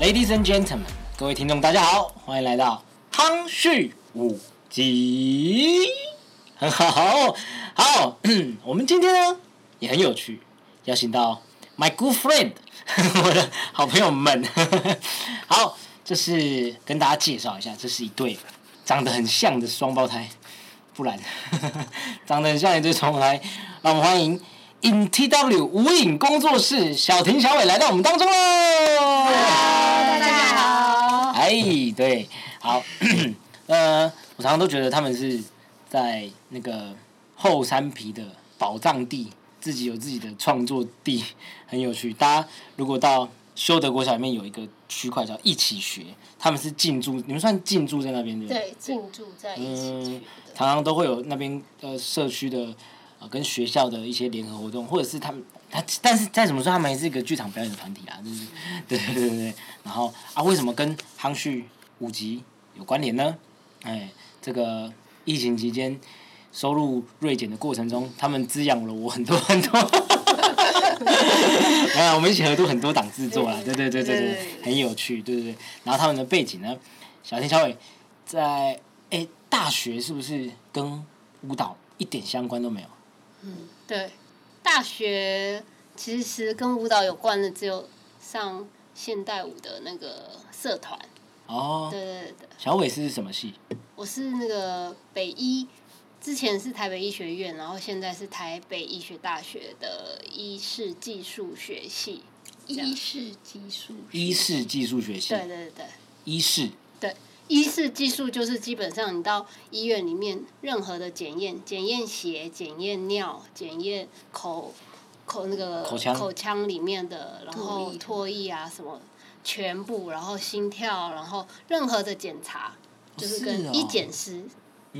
Ladies and gentlemen，各位听众，大家好，欢迎来到汤旭五集。很好，好，我们今天呢也很有趣，邀请到 my good friend，我 的好朋友们。好，这是跟大家介绍一下，这是一对长得很像的双胞胎，不然 长得很像一对双胞胎。让我们欢迎 In TW 无影工作室小婷、小伟来到我们当中喽。大家好。哎，对，好，呃，我常常都觉得他们是在那个后山皮的宝藏地，自己有自己的创作地，很有趣。大家如果到修德国小里面有一个区块叫一起学，他们是进驻，你们算进驻在那边对不对？对，进驻在一起嗯。常常都会有那边呃社区的呃跟学校的一些联合活动，或者是他们他，但是再怎么说，他们也是一个剧场表演的团体啊，就是 对对对对对。然后啊，为什么跟夯旭五级有关联呢？哎，这个疫情期间收入锐减的过程中，他们滋养了我很多很多。啊，我们一起合作很多档制作啦，对对对对对很有趣，对对对。然后他们的背景呢，小天、小伟在哎大学是不是跟舞蹈一点相关都没有？嗯对，大学其实跟舞蹈有关的只有上现代舞的那个社团。哦，对对对，小伟是什么系？我是那个北医，之前是台北医学院，然后现在是台北医学大学的医事技术学系。医事技术医事技术学系。对对对对。医事对，医事技术就是基本上你到医院里面任何的检验，检验血、检验尿、检验口口那个口腔里面的，然后唾液啊什么，全部，然后心跳，然后任何的检查，就是跟医检师。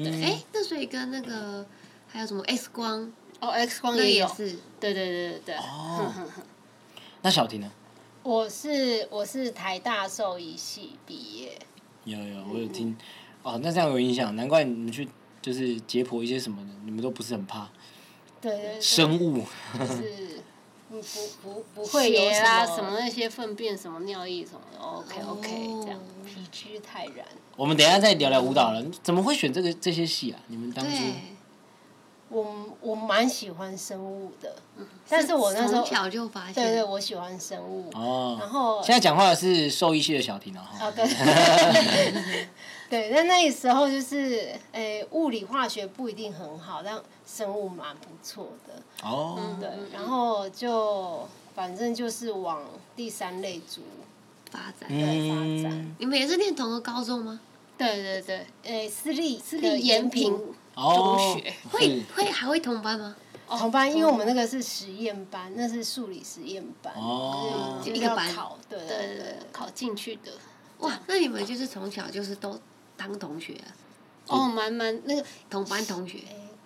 嗯，哎，那所以跟那个还有什么 X 光，哦，X 光也有，也是。对对对对对。哦。那小婷呢？我是我是台大兽医系毕业，有有，我有听。哦，那这样有影响，难怪你们去就是解剖一些什么的，你们都不是很怕。对对對，生物。就是不不不不会有什么什么那些粪便、什么尿液什么的，OK OK，哦这样皮质泰然。我们等一下再聊聊舞蹈了。怎么会选这个这些戏啊？你们当初对，我我蛮喜欢生物的，但是我那时候从小就发现，对对，我喜欢生物，哦，然后现在讲话的是兽医系的小婷哦。啊对，对，那那时候就是诶、物理化学不一定很好，但生物蛮不错的，哦，对，然后就反正就是往第三类组发展。对发展。嗯，你们也是念同个高中吗？对对对，诶，私立私立延平哦中学，会是会还会同班吗？同班，因为我们那个是实验班，那是数理实验班，哦。就是一个班。考，对对对考进去的。哇，那你们就是从小就是都当同学啊，哦，蛮蛮那个同班同学。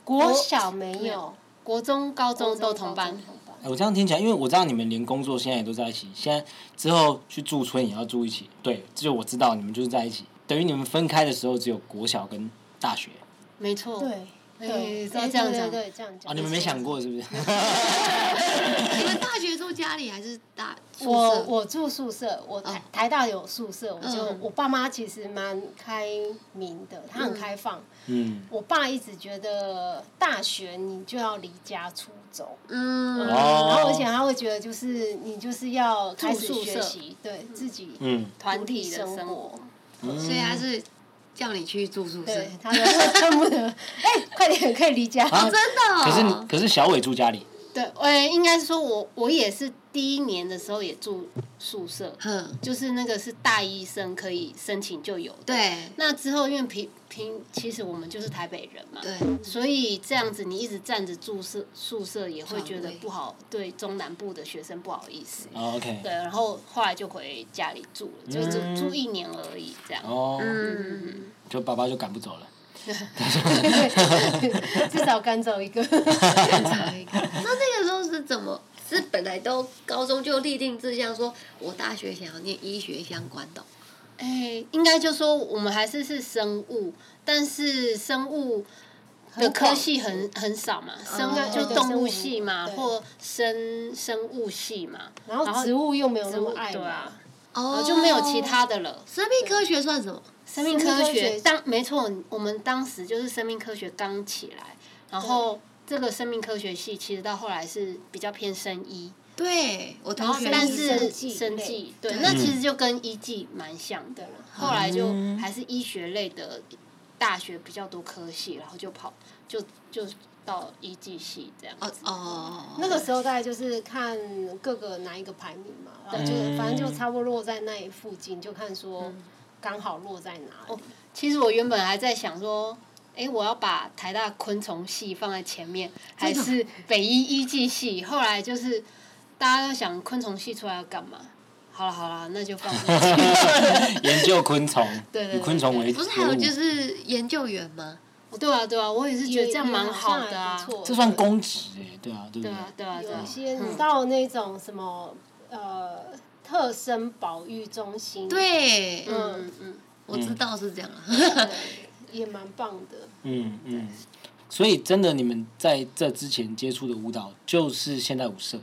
国小没有没有，国中、高中都同班。哎我这样听起来，因为我知道你们连工作现在也都在一起，现在之后去驻村也要住一起。对，这就我知道你们就是在一起，等于你们分开的时候只有国小跟大学没错。哦对哎对，这样这样讲讲对，这样讲。啊，你们没想过是不是？你们大学住家里还是大？我我住宿舍，我台哦台大有宿舍，我就嗯我爸妈其实蛮开明的，他很嗯开放。嗯，我爸一直觉得大学你就要离家出走，嗯，哦然后而且他会觉得就是你就是要开始住宿舍学习，对自己嗯团体的生生活。嗯所以他是叫你去住宿舍对，，他说 恨不得，哎，快点可以离家。啊真的哦。可是你可是小伟住家里，对，呃，应该是说我我也是第一年的时候也住宿舍，哼，就是那个是大医生可以申请就有的。对那之后因为平平，其实我们就是台北人嘛，对，所以这样子你一直站着住宿宿舍也会觉得不好，对中南部的学生不好意思。哦，OK，对，然后后来就回家里住了，就住嗯住一年而已，这样。哦，嗯，就爸爸就赶不走了。至少赶走一个。那那个时候是怎么是本来都高中就立定志向，说我大学想要念医学相关的哦。哎，应该就说我们还是是生物，但是生物的科系很很少嘛，生物就对动物系嘛，对或生生物系嘛，然后植物又没有那么爱嘛对啊，哦就没有其。他的了。生命科学算什么？生命科学当没错，我们当时就是生命科学刚起来，然后这个生命科学系其实到后来是比较偏生医，对我同学但生是生技对，那其实就跟医技蛮像的了。后来就还是医学类的大学比较多科系，然后就跑就就到医技系这样哦子。哦，那个时候大概就是看各个哪一个排名嘛，然后就嗯。反正就差不多落在那里附近，就看说刚好落在哪里。其实我原本还在想说，哎，我要把台大昆虫系放在前面，还是北医医技系？后来就是大家都想昆虫系出来要干嘛？好了好了，那就放。研究昆虫，对对对以昆虫为不是还有就是研究员吗？对啊对啊，我也是觉得这样蛮好的啊。这算公职哎，对啊，对不对？对啊对啊对啊有一。些嗯你到那种什么呃特生保育中心，，对，嗯嗯嗯，我知道是这样啊。也蛮棒的。嗯嗯。所以真的，你们在这之前接触的舞蹈就是现代舞社，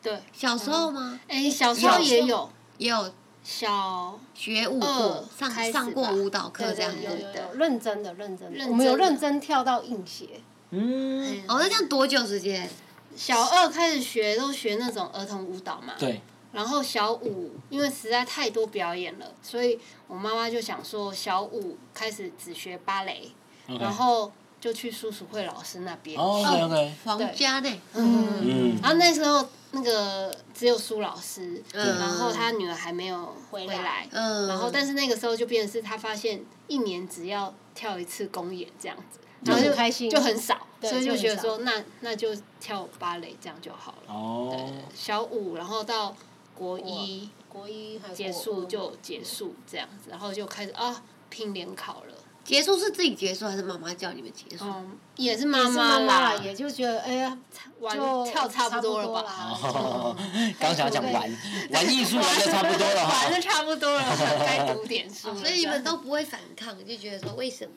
对。小时候吗？哎，小时候也有也有小学舞过，上开始上过舞蹈课对这样。有有有认真的认真的，我们有认真跳到硬鞋，嗯，哦，那这样多久时间？小二开始学都学那种儿童舞蹈嘛。对，然后小五因为实在太多表演了，所以我妈妈就想说小五开始只学芭蕾然后就去叔叔会老师那边。哦 OK，皇家呢？嗯，嗯。然后那时候那个只有苏老师，嗯。然后他女儿还没有回来。来，嗯，然后但是那个时候就变成是他发现一年只要跳一次公演这样子，然后就开心。就很少，所以就觉得说那那就跳芭蕾这样就好了。哦，小五，然后到国一国一结束就结束这样子，然后就开始啊拼联考了。结束是自己结束还是妈妈叫你们结束？嗯，也是妈妈啦啦，，也就觉得哎呀，玩就跳差不多了吧刚想讲玩玩艺术玩的差不多了玩的。差不多了，该读点书了。所以你们都不会反抗，就觉得说为什么？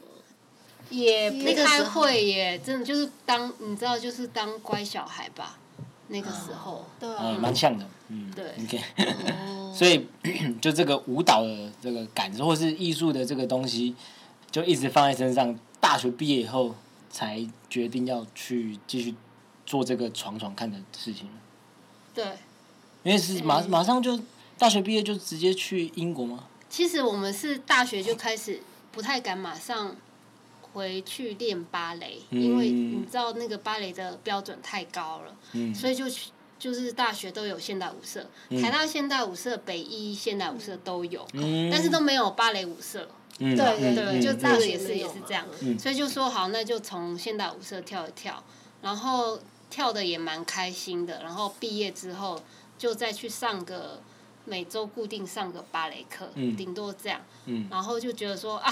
也不太会耶，真的就是当你知道，就是当乖小孩吧。那个时候，对蛮像的，嗯，对，OK，哦，所以 就这个舞蹈的这个感受，或是艺术的这个东西，就一直放在身上。大学毕业以后，才决定要去继续做这个闯闯看的事情。对，因为是马马上就大学毕业就直接去英国吗？其实我们是大学就开始不太敢马上回去练芭蕾，因为嗯你知道那个芭蕾的标准太高了，嗯，所以就去就是大学都有现代舞社，嗯。台大现代舞社、北艺现代舞社都有，嗯。但是都没有芭蕾舞社。嗯。对对就大学也是嗯也是这样，嗯。所以就说好，那就从现代舞社跳一跳，然后跳的也蛮开心的，然后毕业之后就再去上个每周固定上个芭蕾课，嗯。顶多这样，嗯。然后就觉得说啊，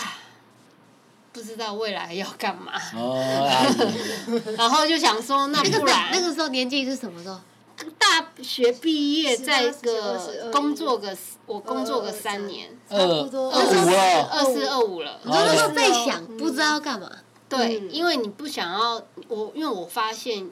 不知道未来要干嘛，然后就想说那那个不然那个时候年纪是什么时候？大学毕业再18 19个工作个我工作个三年，差不多二五了，二四二五了，你说那时候在哦想，不知道要干嘛。对，嗯。因为你不想要我，因为我发现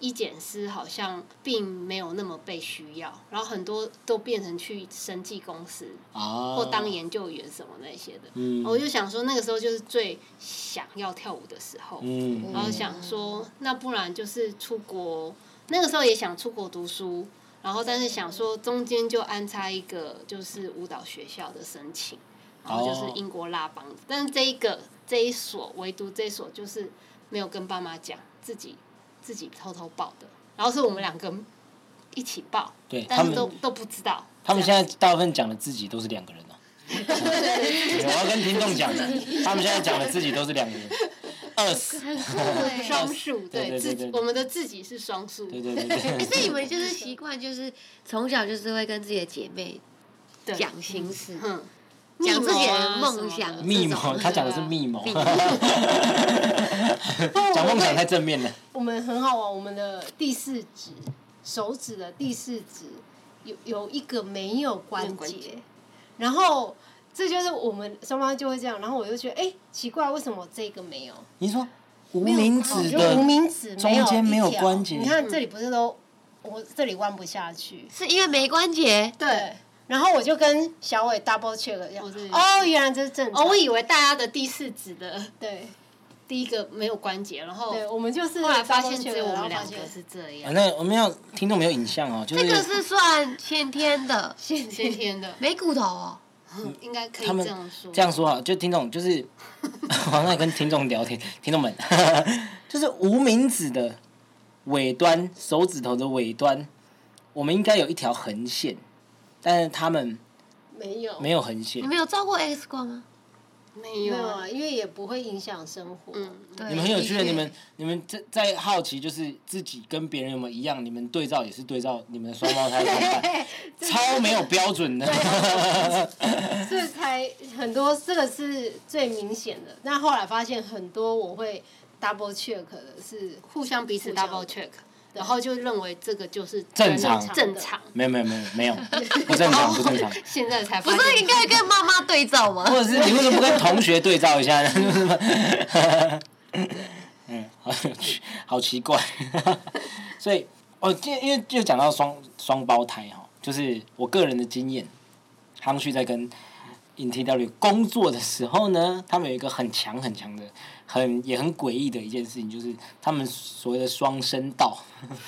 医检师好像并没有那么被需要，然后很多都变成去生技公司啊，或当研究员什么那些的。嗯，我就想说，那个时候就是最想要跳舞的时候，嗯，然后想说，那不然就是出国，那个时候也想出国读书。然后，但是想说中间就安插一个就是舞蹈学校的申请，然后就是哦英国拉邦，但是这一个这一所唯独这一所就是没有跟爸妈讲，自己自己偷偷报的，然后是我们两个一起报，对但是都都不知道。他们现在大部分讲的自己都是两个人啊。我要跟听众讲的，他们现在讲的自己都是两个人，二十。双数，对对自己对对我们的自己是双数，对对对所以你们就是 习惯，就是从小就是会跟自己的姐妹对讲心事，嗯，讲自己的梦想密谋，他讲的是密谋，密 讲梦想太正面了。我们很好玩，我们的第四指手指的第四指有有一个没有关节。节，然后这就是我们双方就会这样，然后我就觉得哎、奇怪，为什么这个没有？你说无名指的无名指中间没有关节。你看这里不是都我这里弯不下去，是因为没关节，对。然后我就跟小伟 double check 一下，哦，原来这是正常。哦，我以为大家的第四指的对。第一个没有关节，然后对，我们就是后来发现只有我们两个是这啊，样，那我们要听众没有影像哦，就是这个是算先天的，先先天的，没骨头哦。嗯 应该可以这样说。这样说啊，就听众就是，好像跟听众聊天，听众们，就是无名指的尾端，手指头的尾端，我们应该有一条横线，但是他们没有没有横线你。们有照过 X 光吗？没有啊，没有啊，因为也不会影响生活。嗯，对，你们很有趣的，的确你们你们在在好奇，就是自己跟别人有没有一样？你们对照也是对照你们的双胞胎同伴，超没有标准的。这才很多，这个是最明显的。那后来发现很多我会 double check 的是互相彼此 double check，然后就认为这个就是正常正常。没有没有没有没有不正常不正常。现在才不，是应该跟妈妈对照吗？或者是你为什么不跟同学对照一下 嗯，好有趣，好奇怪。所以，哦，今因为就讲到双双胞胎哈，就是我个人的经验，康旭在跟 INTW 工作的时候呢，他们有一个很强很强的、很也很诡异的一件事情，就是他们所谓的双声道。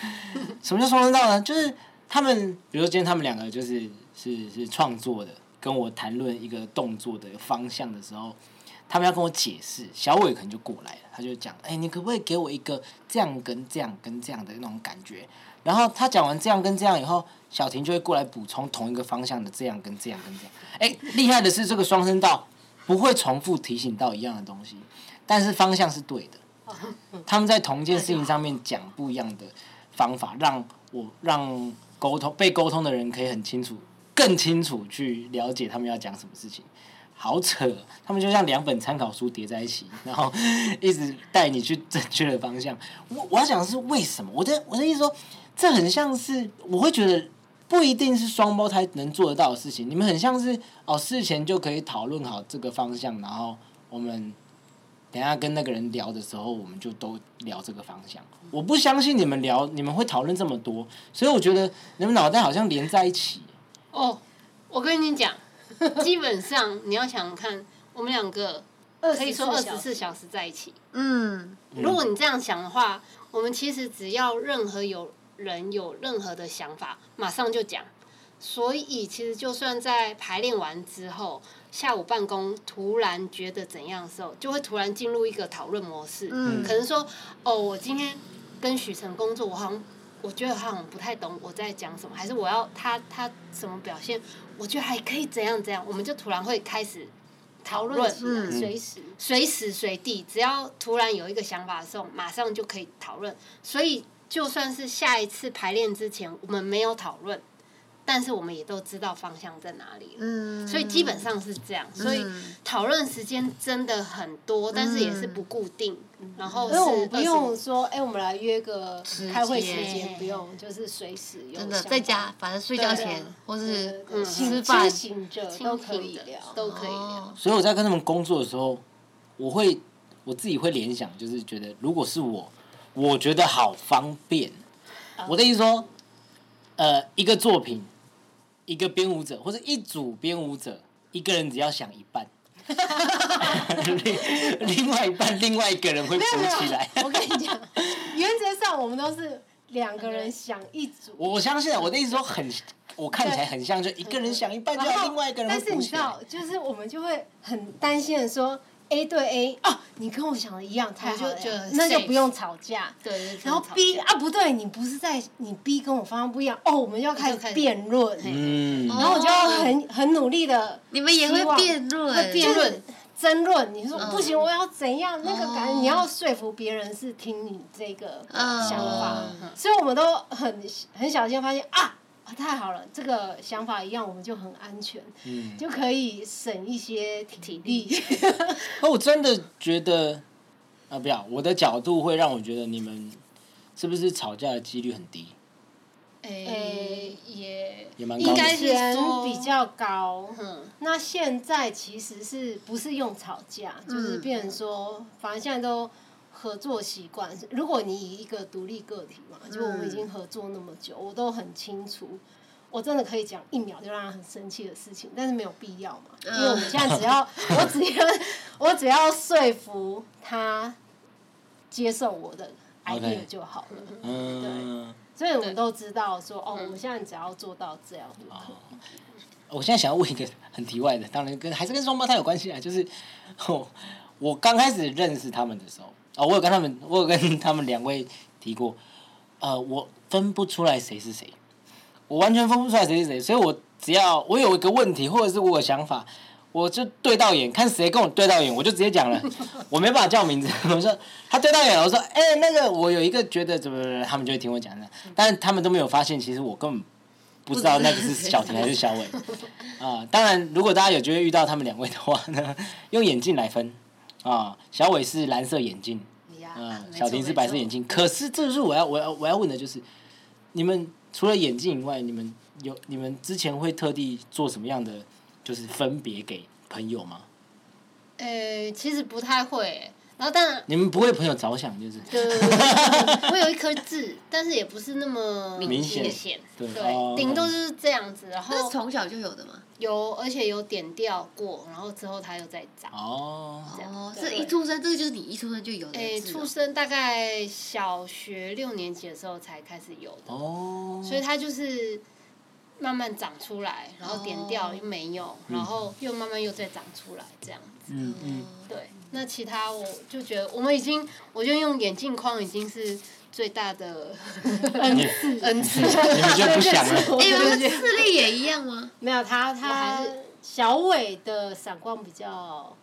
什么叫双声道呢？就是他们，比如说今天他们两个就是是是创作的，跟我谈论一个动作的方向的时候，他们要跟我解释，小伟可能就过来了，他就讲，哎、你可不可以给我一个这样跟这样跟这样的那种感觉？然后他讲完这样跟这样以后，小婷就会过来补充同一个方向的这样跟这样跟这样。哎、厉害的是这个双声道不会重复提醒到一样的东西，但是方向是对的。他们在同一件事情上面讲不一样的方法，让我让沟通被沟通的人可以很清楚、更清楚去了解他们要讲什么事情。好扯，他们就像两本参考书叠在一起，然后一直带你去正确的方向。我我要讲的是为什么？我的我的意思说，这很像是我会觉得不一定是双胞胎能做得到的事情。你们很像是哦，事前就可以讨论好这个方向，然后我们等一下跟那个人聊的时候，我们就都聊这个方向。我不相信你们聊，你们会讨论这么多，所以我觉得你们脑袋好像连在一起。哦，我跟你讲，基本上你要想想看，我们两个可以说二十四小时在一起。嗯，如果你这样想的话，我们其实只要任何有人有任何的想法，马上就讲。所以其实就算在排练完之后，下午办公突然觉得怎样的时候，就会突然进入一个讨论模式。嗯可能说，哦，我今天跟许晨工作，我好像我觉得他好像不太懂我在讲什么，还是我要他他什么表现，我觉得还可以怎样怎样，我们就突然会开始讨论随时随时随地，只要突然有一个想法的时候，马上就可以讨论。所以，就算是下一次排练之前我们没有讨论，但是我们也都知道方向在哪里了。嗯，所以基本上是这样，所以嗯讨论时间真的很多，但是也是不固定。然后因为我们不用说，哎、我们来约个开会时间间，不用，就是随时有真的在家，反正睡觉前或是吃饭清醒着都可以聊，都可以聊。哦所以我在跟他们工作的时候，我会我自己会联想，就是觉得如果是我，我觉得好方便。我的意思说，呃，一个作品，一个编舞者或者一组编舞者，一个人只要想一半，另 另外一半另外一个人会补起来。我跟你讲，原则上我们都是两个人想一组，我我相信啊，我的意思说很，我看起来很像，就一个人想一半，就另外一个人但是你知道。，就是我们就会很担心的说，A 对 A 哦，你跟我想的一样，太好了就就那就不用吵架。对，然后 B 啊不对，你不是在你 B 跟我方向不一样哦，我们要开始辩论，嗯，然后我就要很很努力的你们也会辩论，会辩论、争论。你说嗯。不行，我要怎样？那个感觉哦。你要说服别人是听你这个嗯。想法，嗯。所以我们都很很小心，发现啊。啊太好了，这个想法一样，我们就很安全，嗯就可以省一些体力。那 我真的觉得，啊，不要，我的角度会让我觉得你们是不是吵架的几率很低？诶，也也蛮高的应该是以前说比较高，嗯，那现在其实是不是用吵架，就是嗯变成说，反正现在都合作习惯。如果你以一个独立个体嘛，就我们已经合作那么久，我都很清楚，我真的可以讲一秒就让他很生气的事情，但是没有必要嘛，因为我们现在只要 我只要我只要说服他接受我的 idea 就好了。嗯，所以我们都知道说，哦，我们现在只要做到这样就可以。我现在想要问一个很题外的，当然跟还是跟双胞胎有关系啊，就是我我刚开始认识他们的时候，哦，我有跟他们，我有跟他们两位提过，呃，我分不出来谁是谁，我完全分不出来谁是谁，所以我只要我有一个问题，或者是我有想法，我就对到眼，看谁跟我对到眼，我就直接讲了，我没办法叫名字，我说他对到眼了，我说，哎、那个我有一个觉得怎么怎么，他们就会听我讲的，但是他们都没有发现，其实我根本不知道那个是小婷还是小伟。啊，当然，如果大家有机会遇到他们两位的话呢，用眼镜来分。啊，小伟是蓝色眼镜，呀嗯，小婷是白色眼镜。可是这就是我要我要我要问的就是，你们除了眼镜以外，你们有你们之前会特地做什么样的就是分别给朋友吗？呃，其实不太会欸，然后当然，你们不为朋友着想，就是？对对对对我有一颗痣，但是也不是那么明显显，对。顶多就是这样子，然那后是从小就有的吗？有而且有点掉过，然后之后它又再长。哦，哦，对是一出生，这个就是你一出生就有的诶，痣哦出生大概小学六年级的时候才开始有的，哦，所以它就是慢慢长出来，然后点掉哦。又没有，然后又慢慢又再长出来这样子。嗯嗯，对，那其他我就觉得我们已经，我就用眼镜框已经是最大的 恩赐，恩赐。你们就不想了。哎，你们就觉得视力也一样吗？没有他，他小伟的散光比较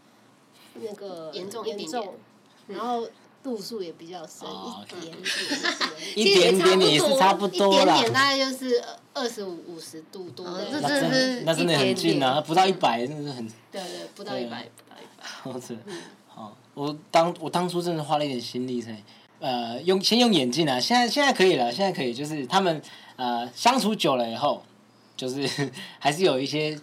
那个严重一点点严重，然后度数也比较深哦一点点。一点点也是差不多啦。一点点大概就是二十五五十度多这那真真的是那真的很近啊，不到一百，真的是很。对对，不到一百，不到一百。好吃。好，我当我当初真的花了一点心力才，呃，用先用眼镜啊，现在现在可以了，现在可以，就是他们呃相处久了以后，就是 还是有一些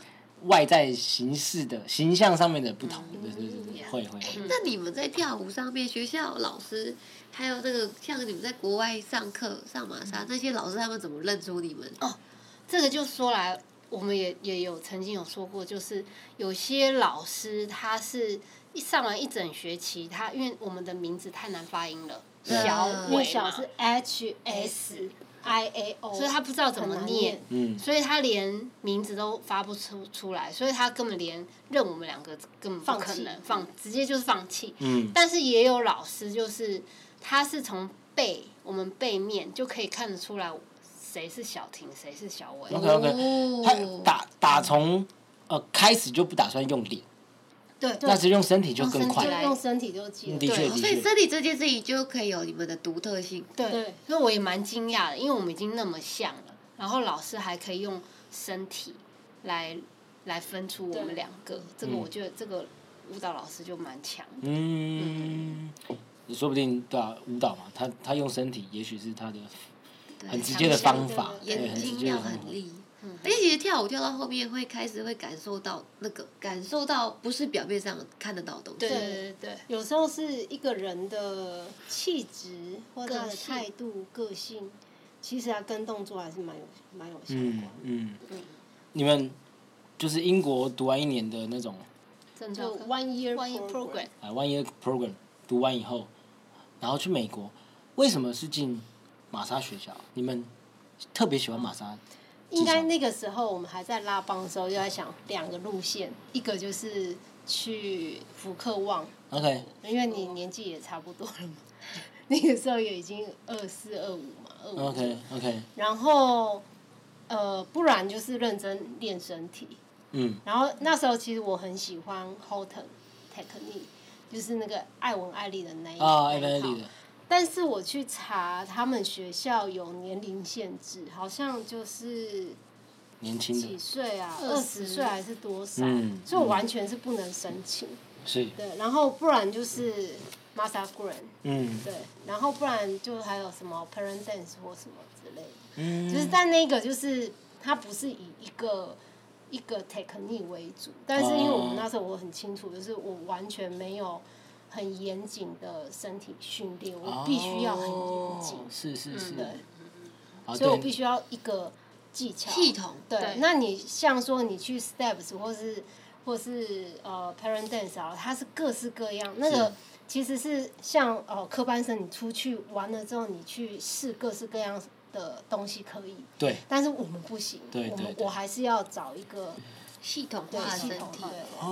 外在形式的形象上面的不同，对对对对，会会。那你们在跳舞上面，学校老师还有这个像你们在国外上课上马莎那些老师，他们怎么认出你们？哦这个就说来，我们也也有曾经有说过，就是有些老师他是一上完一整学期，他因为我们的名字太难发音了，嗯小因为伟嘛，小是 H S I A O，所以他不知道怎么念，嗯，所以他连名字都发不出出来，所以他根本连认我们两个根本不可能放，直接就是放弃。嗯但是也有老师就是他是从背我们背面就可以看得出来谁是小婷，谁是小伟。OK OK，他哦，打打从呃开始就不打算用脸，对那是用身体就更快用身体。来用身体就记得。的确对，所以身体这件事情就可以有你们的独特性。对，对。所以我也蛮惊讶的，因为我们已经那么像了，然后老师还可以用身体来来分出我们对两个，这个嗯我觉得这个舞蹈老师就蛮强嗯。嗯，说不定对啊，舞蹈嘛，他他用身体，也许是他的对很直接的方法，眼很直睛要。很利。而且其实跳舞跳到后面会开始会感受到那个感受到不是表面上看得到的东西。对对对对，有时候是一个人的气质或他的个性态度、个性，其实他跟动作还是蛮有蛮有相嗯关的。嗯，你们就是英国读完一年的那种就 one year one year program，啊 one year program 读完以后，然后去美国，为什么是进玛莎学校？你们特别喜欢玛莎？应该那个时候我们还在拉邦的时候，就在想两个路线，一个就是去福克旺，OK，因为你年纪也差不多了嘛，那个时候也已经二四二五嘛，二五。OK OK，然后呃，不然就是认真练身体。嗯然后那时候其实我很喜欢 Houghton Technique，就是那个艾文艾丽的那一套文丽的，但是我去查，他们学校有年龄限制，好像就是年轻几，岁啊，二十。岁还是多少？嗯所以我完全是不能申请。是。对，然后不然就是 Masa Green，嗯。对，然后不然就还有什么 Parent Dance 或什么之类的。嗯，就是但那个就是它不是以一个一个 technique 为主，但是因为我们那时候我很清楚，就是我完全没有很严谨的身体训练，我必须要很严谨哦，是是是，对，啊所以我必须要一个技巧系统对，对那你像说你去 steps 或是或是呃 parent dance 啊，它是各式各样。那个其实是像哦科班生，你出去玩了之后，你去试各式各样的东西可以，对但是我们不行，我们对对对我还是要找一个系统对化的身体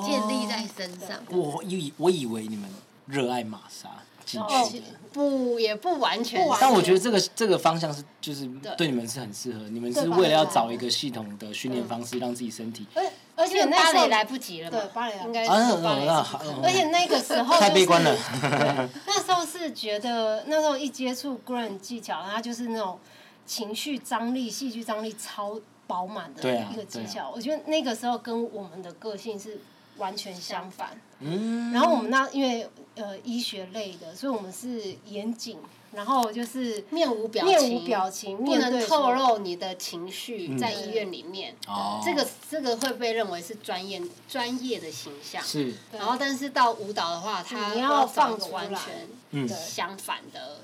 建立在身上。我以我以为你们热爱玛莎进哦去的，不也不完全不，但我觉得这个这个方向是就是对。对你们是很适合，你们是为了要找一个系统的训练方式，让自己身体。而而且那时候芭蕾来不及了嘛，对芭蕾应该而且那个时候、就是、太悲观了。对，那时候是觉得那时候一接触 Grand 技巧，它就是那种情绪张力、戏剧张力超饱满的一个技对巧。我觉得那个时候跟我们的个性是完全相反。嗯，然后我们那因为呃医学类的，所以我们是严谨，然后就是面无表情面情，无表情，不能透露你的情绪在医院里面。哦这个这个会被认为是专业专业的形象。是。然后，但是到舞蹈的话，它你要找一个放完全相反的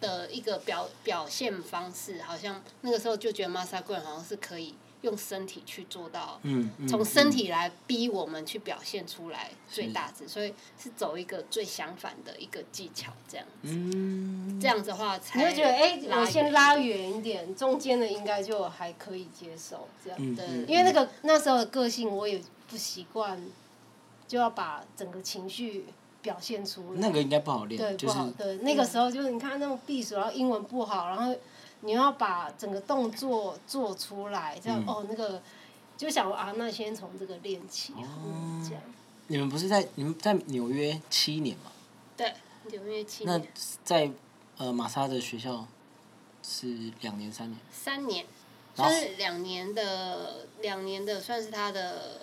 的一个表表现方式，好像那个时候就觉得 Masa Green 好像是可以用身体去做到，嗯，嗯从身体来逼我们去表现出来最大值，所以是走一个最相反的一个技巧，这样子，嗯，这样子的话才你会觉得哎、我先拉远一点，中间的应该就还可以接受这样。嗯因为那个那时候的个性，我也不习惯，就要把整个情绪表现出来。那个应该不好练，对就是不好，对那个时候就是你看那种避暑，然后英文不好，然后你要把整个动作做出来，这样、嗯。哦那个就想啊，那先从这个练起，嗯，这样。你们不是在你们在纽约七年吗？对纽约七年。那在呃玛莎的学校是两年三年，三年，然后算是两年的两年的，算是他的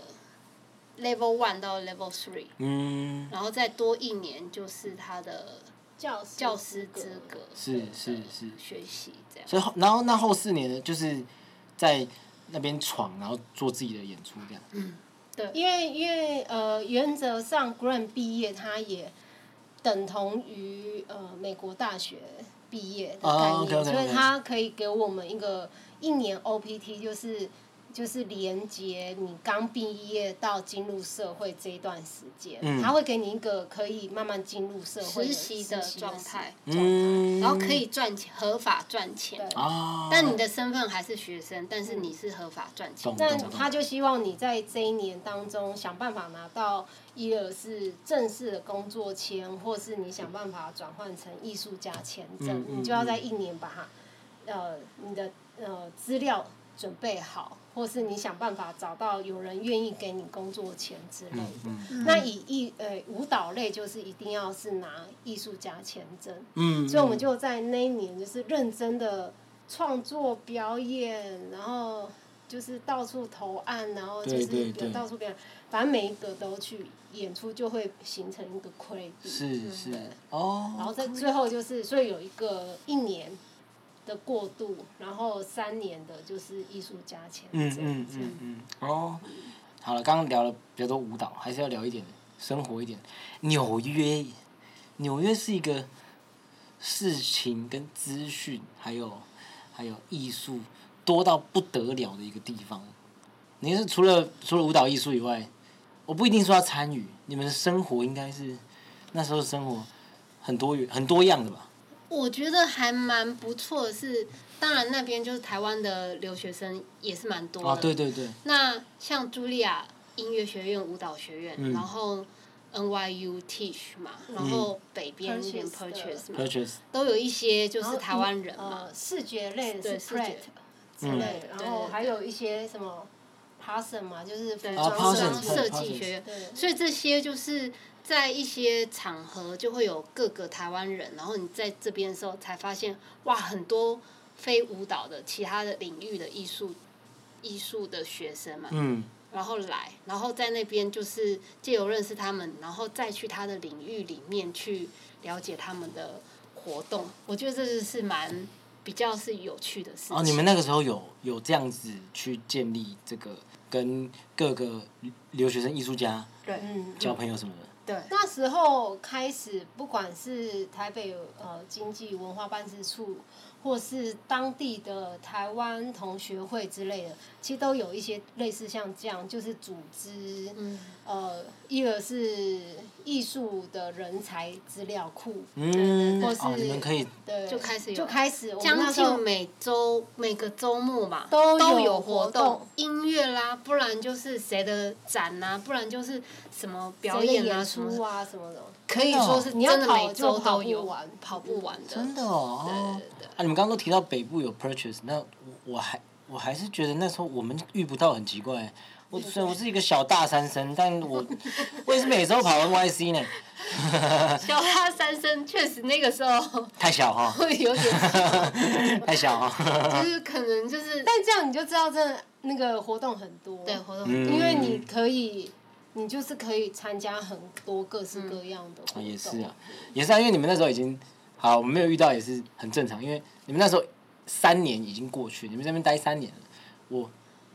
level one 到 level three，嗯，然后再多一年就是他的教师教师资格。是是是，学习这样。所以后然后那后四年呢，就是在那边闯，然后做自己的演出这样。嗯，对。因为因为呃，原则上 Grant 毕业，他也等同于呃美国大学毕业的概念，所以他可以给我们一个一年 OPT，就是就是连接你刚毕业到进入社会这一段时间，嗯。他会给你一个可以慢慢进入社会实习的状态，嗯，然后可以赚钱，合法赚钱但你的身份还是学生，但是你是合法赚钱懂。那他就希望你在这一年当中想办法拿到，一二是正式的工作签，或是你想办法转换成艺术家签证，嗯嗯你就要在一年把它，呃，你的呃资料准备好，或是你想办法找到有人愿意给你工作钱之类的。嗯那以艺呃舞蹈类就是一定要是拿艺术家签证，嗯，所以我们就在那一年就是认真的创作表演，然后就是到处投案，然后就是到处表演，反正每一个都去演出，就会形成一个 credit。是是哦，然后在最后就是，所以有一个一年的过渡，然后三年的就是艺术家签嗯证。嗯嗯嗯，哦，好了，刚刚聊了比较多舞蹈，还是要聊一点生活一点。纽约，纽约是一个事情跟资讯，还有还有艺术多到不得了的一个地方。你是除了除了舞蹈艺术以外，我不一定说要参与，你们的生活应该是那时候的生活很多元很多样的吧？我觉得还蛮不错的是，当然那边就是台湾的留学生也是蛮多的。啊，对对对，那像茱莉亚音乐学院、舞蹈学院，嗯然后 NYU Teach 嘛，然后北边那边 Purchase 嘛，purchase，都有一些就是台湾人嘛呃，，视觉类的是对视觉 Pratt 之类然后还有一些什么 Parson 嘛，就是服装设计学院，所以这些就是在一些场合就会有各个台湾人，然后你在这边的时候才发现，哇，很多非舞蹈的其他的领域的艺术艺术的学生嘛，嗯，然后来，然后在那边就是借由认识他们，然后再去他的领域里面去了解他们的活动。我觉得这是蛮比较是有趣的事情。哦，你们那个时候有有这样子去建立这个跟各个留学生艺术家对嗯，交朋友什么的。对。那时候开始，不管是台北呃经济文化办事处，或是当地的台湾同学会之类的，其实都有一些类似像这样，就是组织，嗯。呃，一个是艺术的人才资料库，嗯，或是哦，你们可以对，就开始有就开始，将近每周每个周末嘛，都有有活动动，音乐啦，不然就是谁的展呐、不然就是什么表演啊演什么出啊什么的，可以说是你要真的每周都有玩跑不完的。真的哦。对哦对对啊，你们刚刚都提到北部有 purchase，那我我还我还是觉得那时候我们遇不到很奇怪。我虽然我是一个小大三生，但我我也是每周跑 NYC 呢，小大三生确实那个时候太小哈，会有点，太小哈。就是 可能就是但这样你就知道，真的那个活动很多，对活动嗯因为你可以，你就是可以参加很多各式各样的活动。也是啊，也是啊，因为你们那时候已经好，我们没有遇到也是很正常，因为你们那时候三年已经过去，你们在那边待三年了，我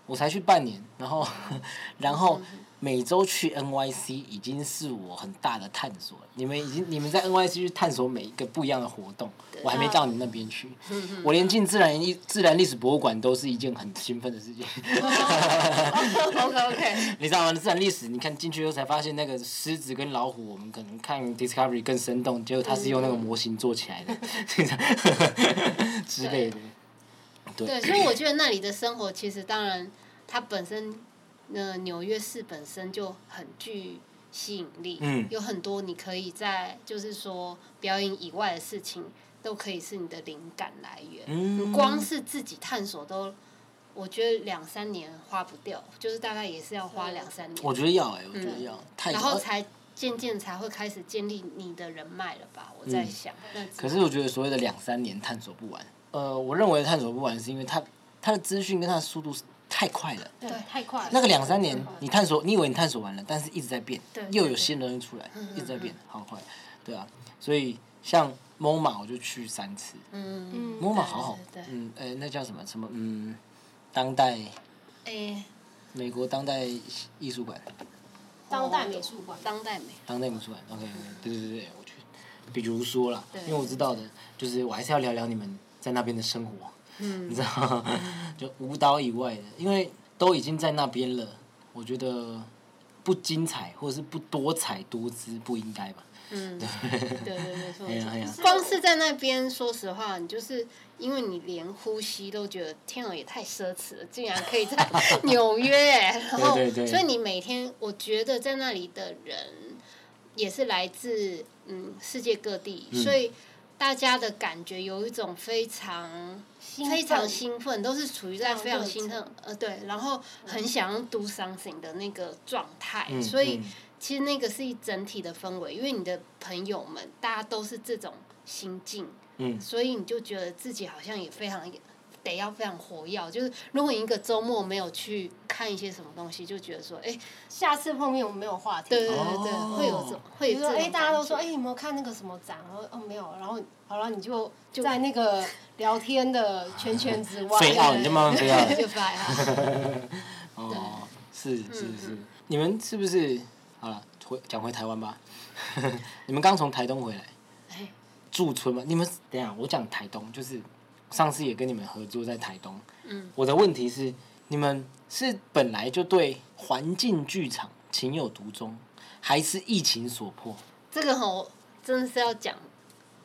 我才去半年，然后 然后每周去 NYC 已经是我很大的探索了。你们已经你们在 NYC 去探索每一个不一样的活动，我还没到你那边去，我连进自然历自然历史博物馆都是一件很兴奋的事情。OK OK，你知道吗？自然历史，你看进去后才发现，那个狮子跟老虎，我们可能看 Discovery 更生动，结果它是用那个模型做起来的，之类的。对对，所以我觉得那里的生活其实当然它本身，呃，纽约市本身就很具吸引力，嗯有很多你可以在就是说表演以外的事情都可以是你的灵感来源，嗯你光是自己探索都。我觉得两三年花不掉，就是大概也是要花两三年。我觉得要哎、我觉得要，太然后才渐渐才会开始建立你的人脉了吧？我在想。可是我觉得所谓的两三年探索不完，呃，我认为探索不完是因为它它的资讯跟它的速度是太快了。对，太快了。那个两三年，你探索，你以为你探索完了，但是一直在变对，又有新的东西出来，一直在变，好快，对啊。所以像 MoMA 我就去三次嗯，嗯，，MoMA 好好嗯，呃，那叫什么什么嗯，当代哎，美国当代艺术馆，当代美术馆。当代美。当代美术馆，OK，对对对对，我去。比如说啦，对因为我知道的，就是我还是要聊聊你们在那边的生活，嗯。你知道吗？就舞蹈以外的，因为都已经在那边了，我觉得不精彩或者是不多彩多姿不应该吧？嗯，对。对对，光是在那边，说实话，你就是因为你连呼吸都觉得天啊，也太奢侈了，竟然可以在纽约，然后对对对。所以你每天，我觉得在那里的人也是来自嗯世界各地，嗯。所以大家的感觉有一种非常非常兴奋，都是处于在非常兴奋呃对，然后很想要 do something 的那个状态，嗯所以。嗯。其实那个是一整体的氛围，因为你的朋友们大家都是这种心境，嗯。所以你就觉得自己好像也非常得要非常活跃。就是如果你一个周末没有去看一些什么东西，就觉得说，哎、下次碰面我们没有话题。对对对对，哦会有这种会有这种比如说，哎，大家都说，哎，有没有看那个什么展？然后，哦，没有。然后，好了，你就就在那个聊天的圈圈之外。飞奥你就慢慢飞奥了就飞啊，哦，是是嗯是，你们是不是好了？回讲回台湾吧，你们刚从台东回来哎，驻村吗？你们等一下我讲台东，就是上次也跟你们合作在台东。嗯，我的问题是，你们是本来就对环境剧场情有独钟，还是疫情所迫？这个吼真的是要讲。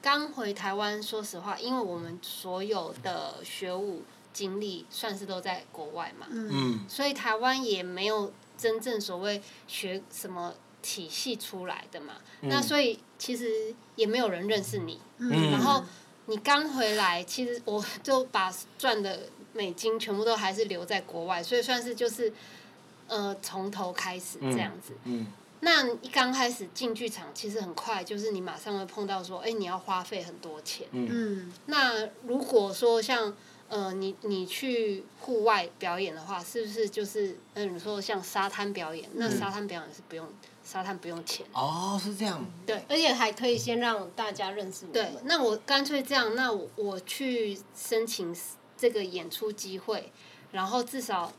刚回台湾，说实话，因为我们所有的学舞经历算是都在国外嘛，嗯所以台湾也没有真正所谓学什么体系出来的嘛。那所以其实也没有人认识你。嗯，然后你刚回来，其实我就把赚的美金全部都还是留在国外，所以算是就是呃从头开始这样子。嗯那一刚开始进剧场，其实很快就是你马上会碰到说，哎、你要花费很多钱。嗯嗯，那如果说像呃，你你去户外表演的话，是不是就是嗯，你说像沙滩表演，那沙滩表演是不用沙滩不用钱。哦，是这样。对而且还可以先让大家认识我对，。那我干脆这样，那我我去申请这个演出机会，然后至少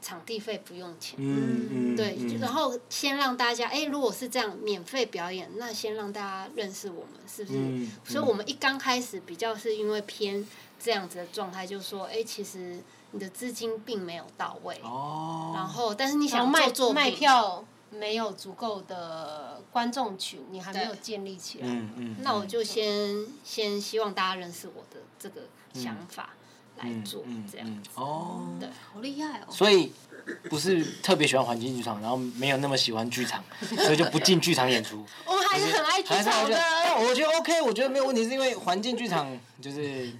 场地费不用钱。嗯嗯。对，嗯然后先让大家，哎，如果是这样免费表演，那先让大家认识我们，是不是？嗯所以我们一刚开始比较是因为偏这样子的状态，就是说，哎，其实你的资金并没有到位，哦。然后但是你想卖做，卖票没有足够的观众群，你还没有建立起来。嗯嗯。那我就先先希望大家认识我的这个想法来做嗯这样嗯。哦。对好厉害哦！所以不是特别喜欢环境剧场，然后没有那么喜欢剧场，所以就不进剧场演出。我们还是很爱剧场的。我觉得 OK，我觉得没有问题，是因为环境剧场就是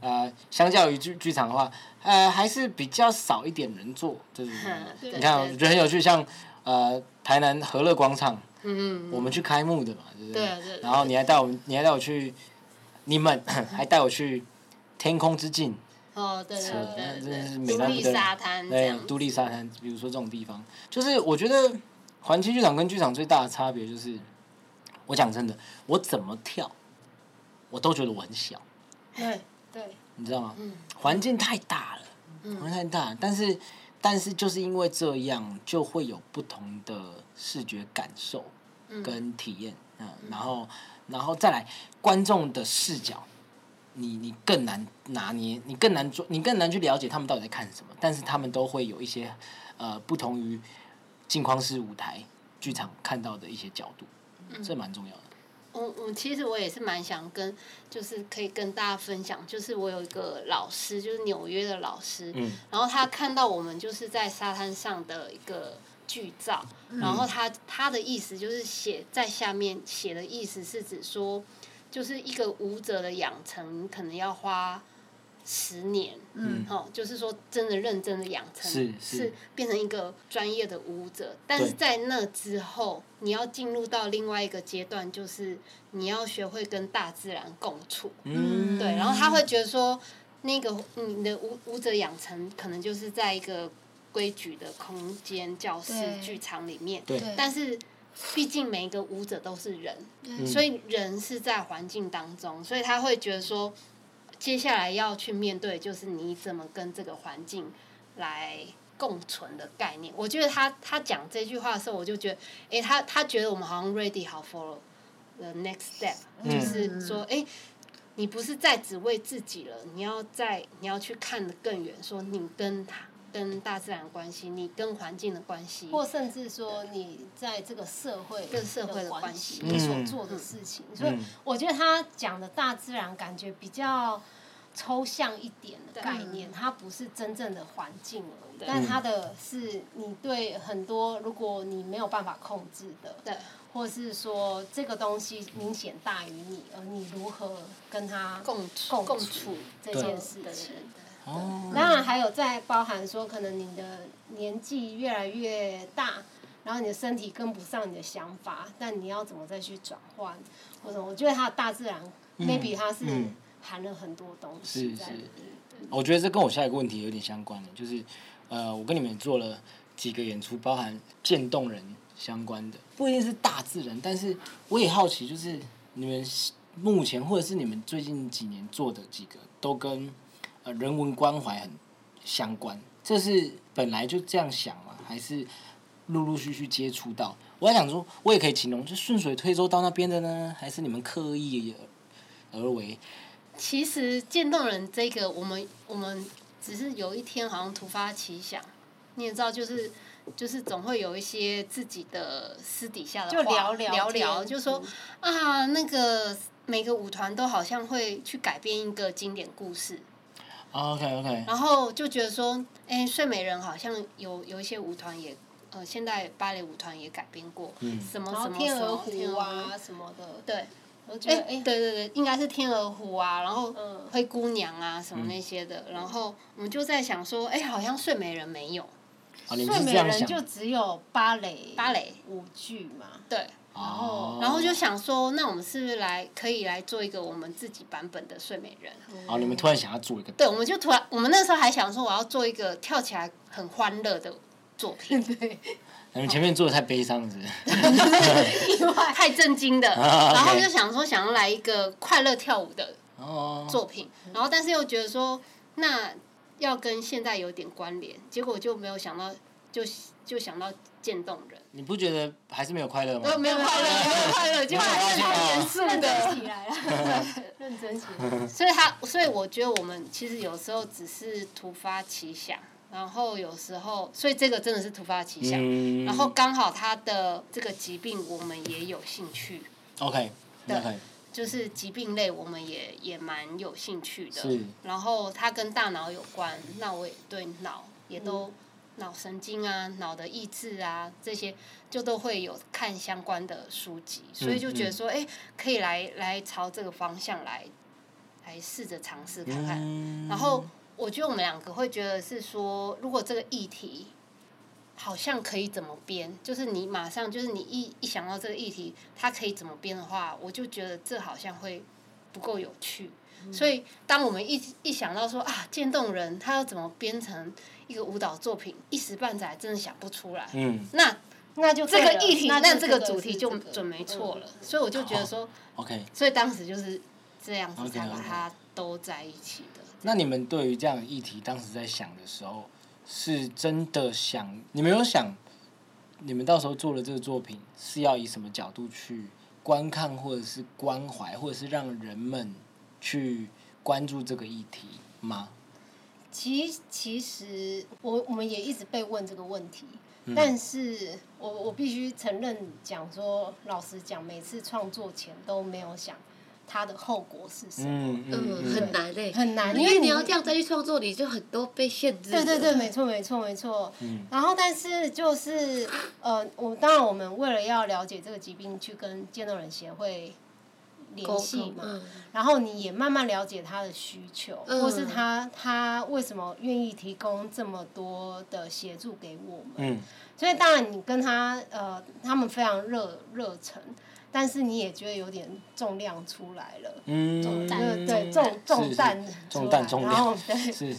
呃，相较于剧剧场的话，呃，还是比较少一点人做，就是 你看，我觉得很有趣，像呃台南和乐广场，嗯，我们去开幕的嘛，对不对？对对然后你还带我们，你还带我去，你们 还带我去天空之境，哦，对对扯对真的是对对，独立沙滩这对样，，独立沙滩，比如说这种地方，就是我觉得环境剧场跟剧场最大的差别就是，我讲真的，我怎么跳，我都觉得我很小，对对，你知道吗？嗯。环境太大了，环境太大了，但是但是就是因为这样，就会有不同的视觉感受跟体验，嗯，然后然后再来观众的视角。你你更难拿捏，你更难做，你更难去了解他们到底在看什么。但是他们都会有一些呃不同于镜框式舞台剧场看到的一些角度，这蛮重要的。我我其实我也是蛮想跟，就是可以跟大家分享，就是我有一个老师，就是纽约的老师，嗯然后他看到我们就是在沙滩上的一个剧照，然后他他的意思就是写在下面写的意思是指说，就是一个舞者的养成，你可能要花十年，嗯。哦，就是说真的认真的养成是是。变成一个专业的舞者，但是在那之后，你要进入到另外一个阶段，就是你要学会跟大自然共处。嗯，对，然后他会觉得说，那个你的舞舞者养成可能就是在一个规矩的空间、教室、剧场里面，但是毕竟每一个舞者都是人，所以人是在环境当中，所以他会觉得说，接下来要去面对就是你怎么跟这个环境来共存的概念。我觉得他他讲这句话的时候，我就觉得，诶，他他觉得我们好像 ready 好 for the next step，、嗯就是说，诶，你不是在只为自己了，你要在你要去看的更远，说你跟他跟大自然关系，你跟环境的关系，或甚至说你在这个社会跟社会的关关系你所做的事情，所以我觉得他讲的大自然感觉比较抽象一点的概念，它不是真正的环境而已，但它的是你对很多如果你没有办法控制的，对或是说这个东西明显大于你，而你如何跟它共共共处处这件事情。哦，当然还有在包含说，可能你的年纪越来越大，然后你的身体跟不上你的想法，但你要怎么再去转换？或者我觉得它的大自然、m a y b e 它是嗯含了很多东西是是在里面。我觉得这跟我下一个问题有点相关的，就是呃，我跟你们做了几个演出，包含渐冻人相关的，不一定是大自然，但是我也好奇，就是你们目前或者是你们最近几年做的几个，都跟呃人文关怀很相关，这是本来就这样想嘛？还是陆陆续续接触到？我在想说，我也可以形容，就顺水推舟到那边的呢，还是你们刻意而为？其实渐冻人这个，我们我们只是有一天好像突发奇想，你也知道，就是就是总会有一些自己的私底下的就话聊聊聊聊，就说啊，那个每个舞团都好像会去改编一个经典故事，OK OK，然后就觉得说，哎，睡美人好像有有一些舞团也。呃，现代芭蕾舞团也改编过，嗯什么什么天鹅湖啊什么的，对，我觉哎、得哎，对对对，应该是天鹅湖啊，然后嗯灰姑娘啊什么那些的，然后我们就在想说，哎、好像睡美人没有，啊，睡美人？就只有芭蕾芭蕾舞剧嘛，对，哦，然后就想说，那我们是不是来可以来做一个我们自己版本的睡美人？哦，你们突然想要做一个，对，我们就突然，我们那时候还想说，我要做一个跳起来很欢乐的作品，对。你们前面做的太悲伤了是不是，太震惊的，啊然后就想说想要来一个快乐跳舞的哦，作品，然后但是又觉得说，那要跟现在有点关联，结果就没有想到，就就想到渐冻人，你不觉得还是没有快乐吗？呃，没有快乐，没有快乐，结果还是很严肃认真的起。来了，认真起来。所以他，所以我觉得我们其实有时候只是突发奇想，然后有时候，所以这个真的是突发奇想。嗯，然后刚好他的这个疾病我们也有兴趣，OK 对 OK，就是疾病类我们也也蛮有兴趣的是。然后它跟大脑有关，那我也对脑也都脑神经啊、脑的意志啊这些，就都会有看相关的书籍，所以就觉得说，哎、可以来来朝这个方向来来试着尝试看看。嗯然后我觉得我们两个会觉得是说，如果这个议题好像可以怎么编，就是你马上就是你一一想到这个议题，它可以怎么编的话，我就觉得这好像会不够有趣。所以当我们一一想到说啊，渐冻人他要怎么编成一个舞蹈作品，一时半载真的想不出来。嗯那那就这个议题，那那这个主题就准没错了。嗯所以我就觉得说，OK，所以当时就是这样子才把它都在一起的。那你们对于这样的议题，当时在想的时候，是真的想，你们有想，你们到时候做了这个作品，是要以什么角度去观看，或者是关怀，或者是让人们去关注这个议题吗？其其实我我们也一直被问这个问题，嗯但是我我必须承认讲说，老实讲，每次创作前都没有想它的后果是什么，嗯嗯，很难诶，很难，因为你你要这样再去创作，你就很多被限制。对对对，没错没错没错。嗯然后，但是就是呃，我当然我们为了要了解这个疾病，去跟渐冻人协会联沟系嘛。嗯然后你也慢慢了解他的需求，嗯或是他他为什么愿意提供这么多的协助给我们。嗯所以当然你跟他呃，他们非常热热忱，但是你也觉得有点重量出来了。嗯，对重重担出来重担重然后对是，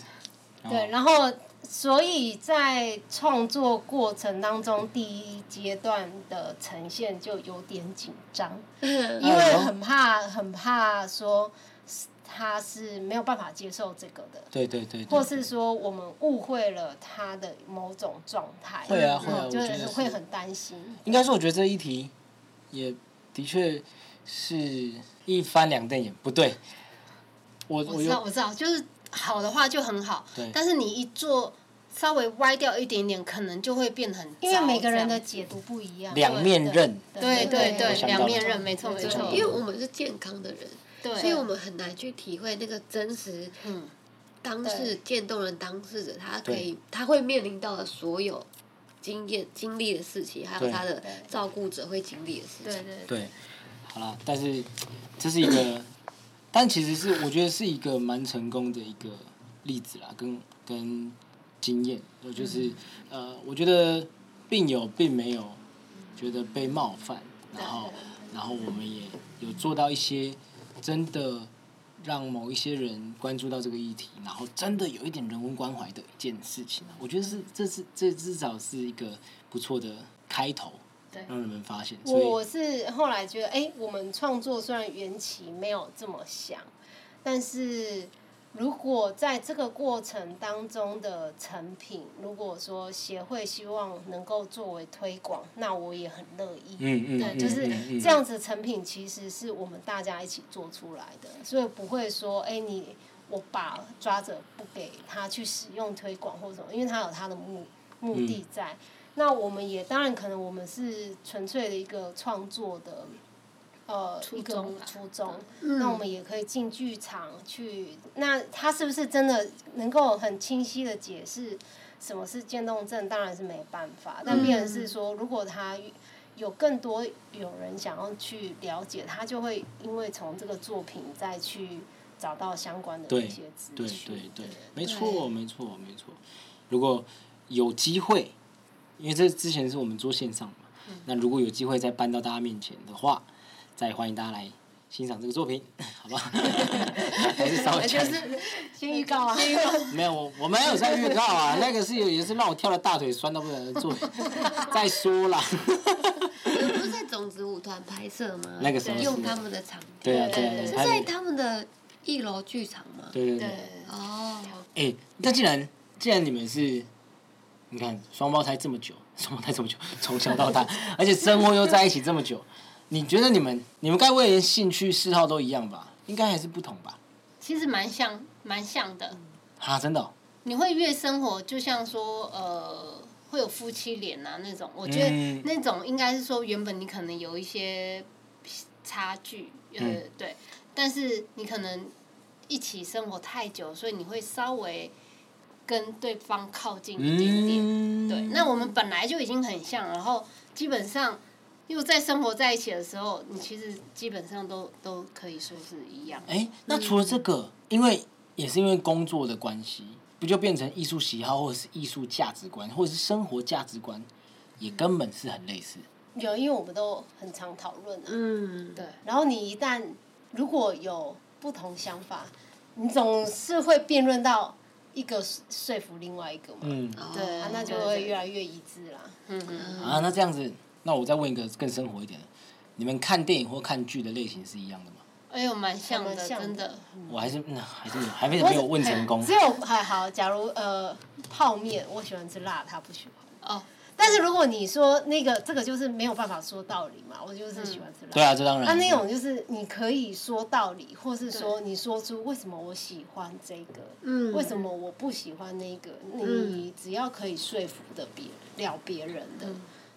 对，哦然后所以在创作过程当中，第一阶段的呈现就有点紧张，嗯。因为很怕很怕说他是没有办法接受这个的。对对对，对或是说我们误会了他的某种状态，会啊嗯会啊就我觉得是是。会很担心。应该是，我觉得这一题也的确是一翻两瞪眼，不对，我我我知道，我知道，就是好的话就很好，但是你一做稍微歪掉一点点，可能就会变很糟。因为每个人的解读不一样。两面刃，对对对两面刃没错没错。因为我们是健康的人，对，所以我们很难去体会那个真实嗯。当事渐冻人当事者他可以他会面临到的所有经验经历的事情，还有他的照顾者会经历的事情。对对对，好了，但是这是一个，但其实是我觉得是一个蛮成功的一个例子啦，跟跟经验，我就是、呃，我觉得病友并没有觉得被冒犯，然后然后我们也有做到一些真的让某一些人关注到这个议题，然后真的有一点人文关怀的一件事情啊，我觉得是这是这至少是一个不错的开头，对让人们发现，我是后来觉得，哎、我们创作虽然缘起没有这么想，但是如果在这个过程当中的成品，如果说协会希望能够作为推广，那我也很乐意。嗯嗯，对，嗯就是这样子成品，其实是我们大家一起做出来的，所以不会说，哎、你我把抓着不给他去使用推广或什么，因为他有他的目目嗯的在。那我们也当然可能我们是纯粹的一个创作的。呃，初一个衷初衷，嗯那我们也可以进剧场去。那他是不是真的能够很清晰的解释什么是渐冻症？当然是没办法。但变成是说，如果他有更多有人想要去了解，他就会因为从这个作品再去找到相关的一些资对讯。对对，没错没错没错。如果有机会，因为这之前是我们做线上嘛，那如果有机会再搬到大家面前的话，再欢迎大家来欣赏这个作品，好不好？还是稍微就是先预告啊，没有，我我没有在预告啊，那个是有也是让我跳了大腿酸到不能做，再说啦。你们不是在种子舞团拍摄吗？那个时候是用他们的场地，对啊，对啊，对是在他们的一楼剧场吗？对对对。对，哦，哎、那既然既然你们是，你看双胞胎这么久，双胞胎这么久，从小到大，而且生活又在一起这么久，你觉得你们你们该不会连兴趣嗜好都一样吧？应该还是不同吧？其实蛮像蛮像的。啊，真的哦、你会越生活，就像说呃，会有夫妻脸啊那种，我觉嗯得那种应该是说原本你可能有一些差距，呃，嗯对，但是你可能一起生活太久，所以你会稍微跟对方靠近一点点。嗯，对，那我们本来就已经很像，然后基本上又在生活在一起的时候，你其实基本上都都可以说是一样。哎、那除了这个，因为也是因为工作的关系，不就变成艺术喜好，或者是艺术价值观，或者是生活价值观，也根本是很类似。有，因为我们都很常讨论啊。嗯，对，然后你一旦如果有不同想法，你总是会辩论到一个说服另外一个嘛。对啊，那就会越来越一致啦。嗯嗯。啊，那这样子，那我再问一个更生活一点的，你们看电影或看剧的类型是一样的吗？哎呦，蛮像的，像的真的。我还是那还是没有还没有没有问成功只。有还好，假如呃泡面，我喜欢吃辣，他不喜欢。哦，但是如果你说那个这个就是没有办法说道理嘛，我就是喜欢吃辣。对啊，这当然。那那种就是你可以说道理，或是说你说出为什么我喜欢这个，嗯为什么我不喜欢那个，你只要可以说服的别了别人的，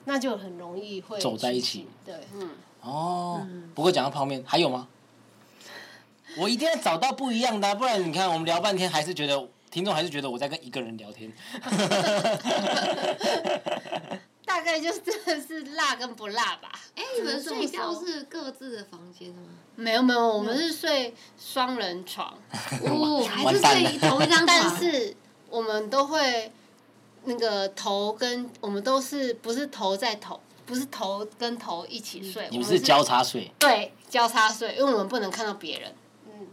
那就很容易会走在一起对，嗯。哦，不过讲到泡面，还有吗？我一定要找到不一样的啊、不然你看我们聊半天，还是觉得听众还是觉得我在跟一个人聊天。大概就真的是辣跟不辣吧。哎，你们睡觉是各自的房间吗？没有没有，我们是睡双人床，哦，还是睡同一张床？但是我们都会那个头跟我们都是不是头在头，不是头跟头一起睡，我们你们是交叉睡，对交叉睡，因为我们不能看到别人。嗯，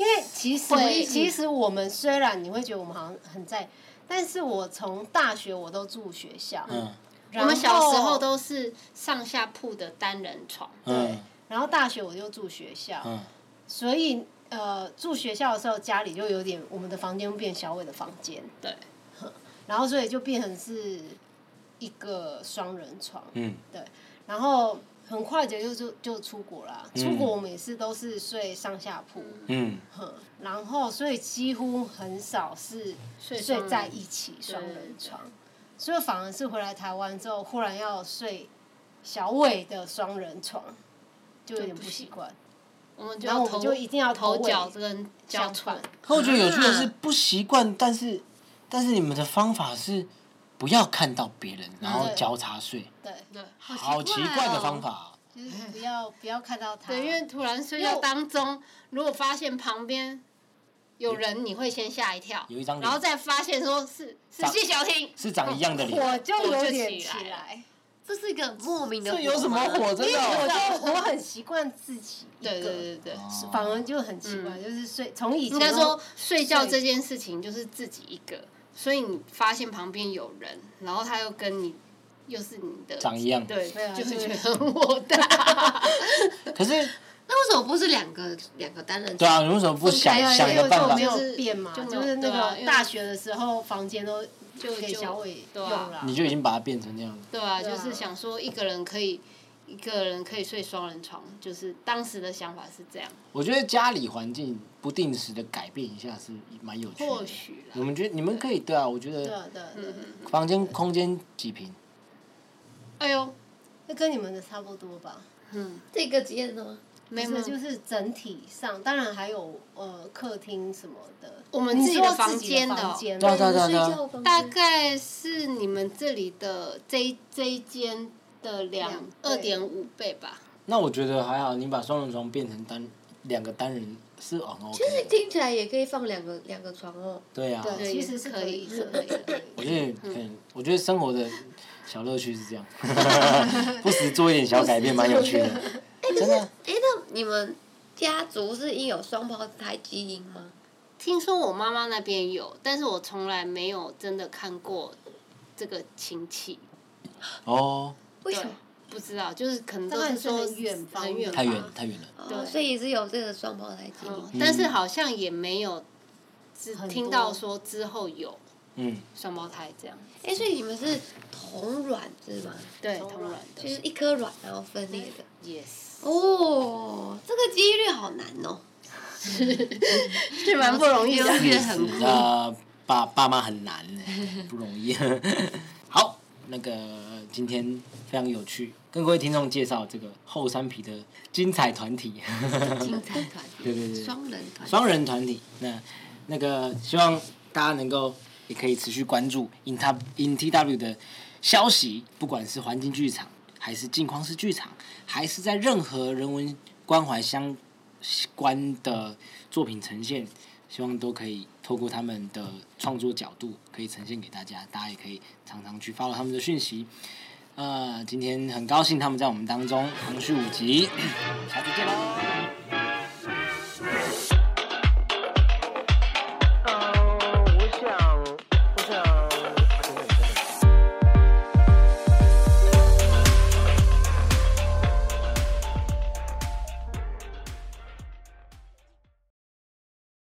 因为其实其实我们虽然你会觉得我们好像很在，但是我从大学我都住学校，嗯。然后我们小时候都是上下铺的单人床，嗯。然后大学我就住学校，嗯，所以呃住学校的时候家里就有点我们的房间变小伟的房间，对，然后所以就变成是一个双人床，嗯，对，然后很快的就就就出国啦，嗯。出国我们也是都是睡上下铺，嗯，哼，然后所以几乎很少是睡睡在一起双人床，所以反而是回来台湾之后，忽然要睡小伟的双人床，就有点不习惯。我们就然后我就一定要头脚跟交。可我觉得有趣的是不习惯，但是但是你们的方法是不要看到别人，然后交叉睡，对，对。好奇怪的方法。哦。就是不要不要看到他。对，因为突然睡觉当中，如果发现旁边有人，你会先吓一跳，有一张脸。然后再发现说是是长谢小婷，是长一样的脸，我就有点起起来，这是一个莫名的。这有什么？火？真因为的我哦。就我很习惯自己对对对对，哦反而就很奇怪，就是睡从以前都应该说睡觉这件事情就是自己一个，所以你发现旁边有人，然后他又跟你又是你的长一样对对啊，就是觉得很火大。可是那为什么不是两个两个单人床？对啊，你为什么不想想一个办法就没？有就是变嘛，就没有就是那对啊因为个大学的时候房间都就给就小伟对啊用了，你就已经把它变成那样。对啊，对啊就是想说一个人可以一个人可以睡双人床，就是当时的想法是这样，我觉得家里环境不定时的改变一下是蛮有趣的。或许啦我。们觉得你们可以对啊，我觉得对啊对啊对啊，房间空间几平？哎呦，那跟你们的差不多吧。嗯，这个几点的吗？没有，就是整体上，当然还有呃客厅什么的。我们自己的房间的哦房间对啊对啊对啊睡觉房间大概是你们这里的这一这一间的两两二点五倍吧。那我觉得还好，你把双人床变成单两个单人是哦很其实。听起来也可以放两个两个床哦。对啊，对，其实是可以，可以是可以的。我觉得嗯，我觉得生活的小乐趣是这样，不时做一点小改变，蛮有趣的。哎，可是，哎，那你们家族是因有双胞胎基因吗？听说我妈妈那边有，但是我从来没有真的看过这个亲戚。哦，对为什么？，不知道，就是可能都是说很远方很远太远太远了。哦，对所以是有这个双胞胎基因。嗯，但是好像也没有只听到说之后有嗯，双胞胎这样。哎，所以你们是同卵是吗？对，同卵的。就是一颗卵然后分裂的。Yes，哦，这个几率好难哦。是蛮不容易的。很酷呃，爸爸妈很难呢，不容易。好，那个今天非常有趣，跟各位听众介绍这个后山皮的精彩团体，精彩团体，对对对双人团体，双人团体。那那个希望大家能够也可以持续关注 In T In T W 的消息，不管是环境剧场，还是镜框式剧场，还是在任何人文关怀相关的作品呈现，希望都可以透过他们的创作角度，可以呈现给大家，大家也可以常常去 follow 他们的讯息。呃，今天很高兴他们在我们当中，红序五集，下次见喽。